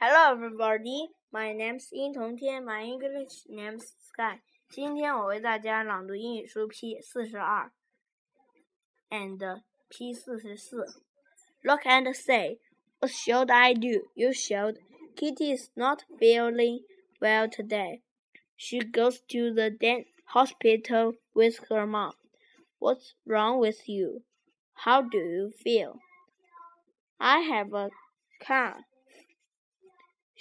Hello, everybody. My name's 殷同天. My English name's Sky. 今天我为大家朗读英语书 P 四十二 and P 四十四。Look and say, what should I do? You should. Kitty is not feeling well today. She goes to the hospital with her mom. What's wrong with you? How do you feel? I have a cough.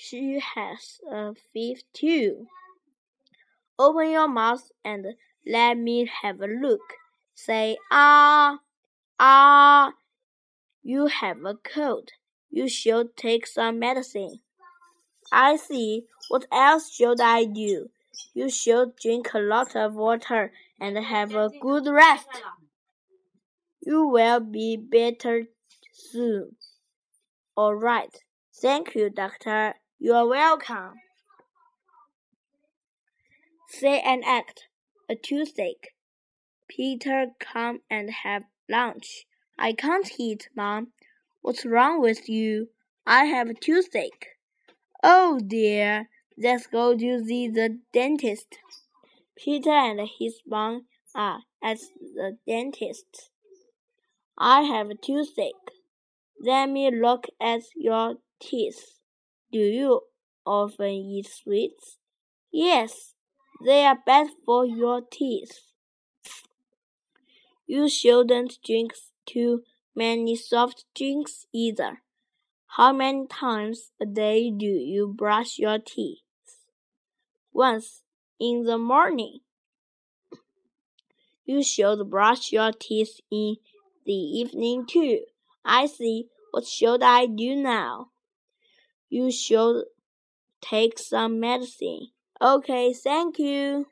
She has a fever too. Open your mouth and let me have a look. Say ah, ah. You have a cold. You should take some medicine. I see. What else should I do? You should drink a lot of water and have a good rest. You will be better soon. All right. Thank you, doctor. You are welcome. Say and act. A toothache. Peter, come and have lunch. I can't eat, Mom. What's wrong with you? I have a toothache. Oh dear. Let's go to see the dentist. Peter and his mom are at the dentist. I have a toothache. Let me look at your teeth. Do you often eat sweets? Yes, they are bad for your teeth. You shouldn't drink too many soft drinks either. How many times a day do you brush your teeth? Once in the morning. You should brush your teeth in the evening too. I see. What should I do now? You should take some medicine. Okay, thank you.